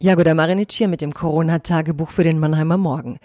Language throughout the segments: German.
Jagoda Marinic hier mit dem Corona-Tagebuch für den Mannheimer Morgen.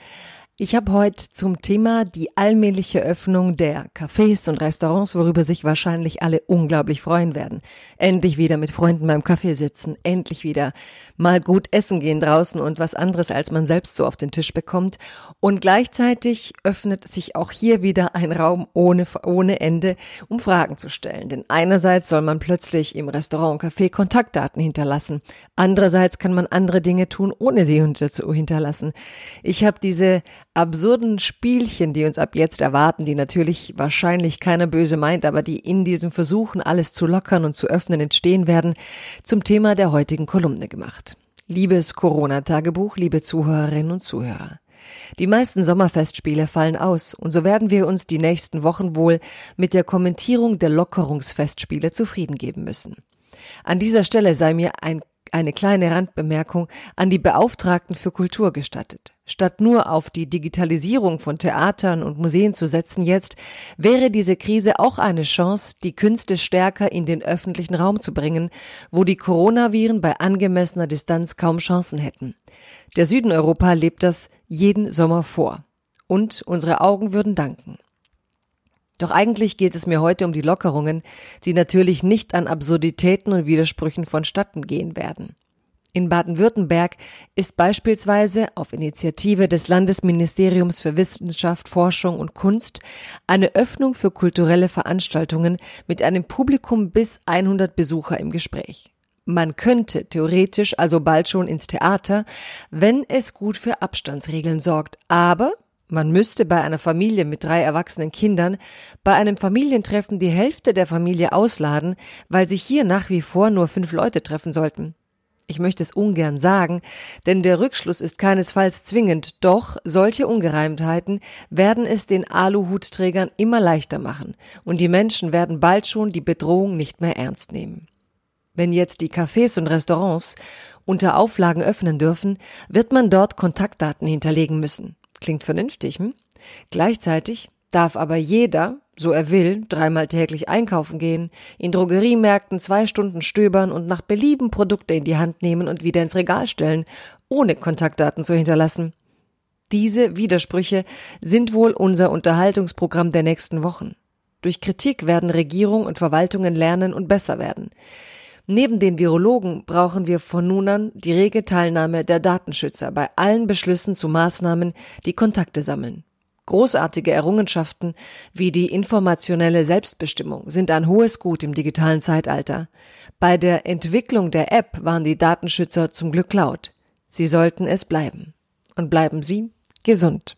Ich habe heute zum Thema die allmähliche Öffnung der Cafés und Restaurants, worüber sich wahrscheinlich alle unglaublich freuen werden. Endlich wieder mit Freunden beim Kaffee sitzen, endlich wieder mal gut essen gehen draußen und was anderes, als man selbst so auf den Tisch bekommt. Und gleichzeitig öffnet sich auch hier wieder ein Raum ohne, ohne Ende, um Fragen zu stellen. Denn einerseits soll man plötzlich im Restaurant und Café Kontaktdaten hinterlassen. Andererseits kann man andere Dinge tun, ohne sie hinterlassen. Ich habe diese absurden Spielchen, die uns ab jetzt erwarten, die natürlich wahrscheinlich keiner böse meint, aber die in diesem Versuchen, alles zu lockern und zu öffnen, entstehen werden, zum Thema der heutigen Kolumne gemacht. Liebes Corona-Tagebuch, liebe Zuhörerinnen und Zuhörer. Die meisten Sommerfestspiele fallen aus, und so werden wir uns die nächsten Wochen wohl mit der Kommentierung der Lockerungsfestspiele zufrieden geben müssen. An dieser Stelle sei mir ein eine kleine Randbemerkung an die Beauftragten für Kultur gestattet. Statt nur auf die Digitalisierung von Theatern und Museen zu setzen jetzt, wäre diese Krise auch eine Chance, die Künste stärker in den öffentlichen Raum zu bringen, wo die Coronaviren bei angemessener Distanz kaum Chancen hätten. Der Süden Europa lebt das jeden Sommer vor. Und unsere Augen würden danken. Doch eigentlich geht es mir heute um die Lockerungen, die natürlich nicht an Absurditäten und Widersprüchen vonstatten gehen werden. In Baden-Württemberg ist beispielsweise auf Initiative des Landesministeriums für Wissenschaft, Forschung und Kunst eine Öffnung für kulturelle Veranstaltungen mit einem Publikum bis 100 Besucher im Gespräch. Man könnte theoretisch also bald schon ins Theater, wenn es gut für Abstandsregeln sorgt, aber man müsste bei einer Familie mit drei erwachsenen Kindern bei einem Familientreffen die Hälfte der Familie ausladen, weil sich hier nach wie vor nur fünf Leute treffen sollten. Ich möchte es ungern sagen, denn der Rückschluss ist keinesfalls zwingend, doch solche Ungereimtheiten werden es den Aluhutträgern immer leichter machen, und die Menschen werden bald schon die Bedrohung nicht mehr ernst nehmen. Wenn jetzt die Cafés und Restaurants unter Auflagen öffnen dürfen, wird man dort Kontaktdaten hinterlegen müssen. Klingt vernünftig, hm? Gleichzeitig darf aber jeder, so er will, dreimal täglich einkaufen gehen, in Drogeriemärkten zwei Stunden stöbern und nach Belieben Produkte in die Hand nehmen und wieder ins Regal stellen, ohne Kontaktdaten zu hinterlassen. Diese Widersprüche sind wohl unser Unterhaltungsprogramm der nächsten Wochen. Durch Kritik werden Regierung und Verwaltungen lernen und besser werden. Neben den Virologen brauchen wir von nun an die rege Teilnahme der Datenschützer bei allen Beschlüssen zu Maßnahmen, die Kontakte sammeln. Großartige Errungenschaften wie die informationelle Selbstbestimmung sind ein hohes Gut im digitalen Zeitalter. Bei der Entwicklung der App waren die Datenschützer zum Glück laut. Sie sollten es bleiben. Und bleiben Sie gesund.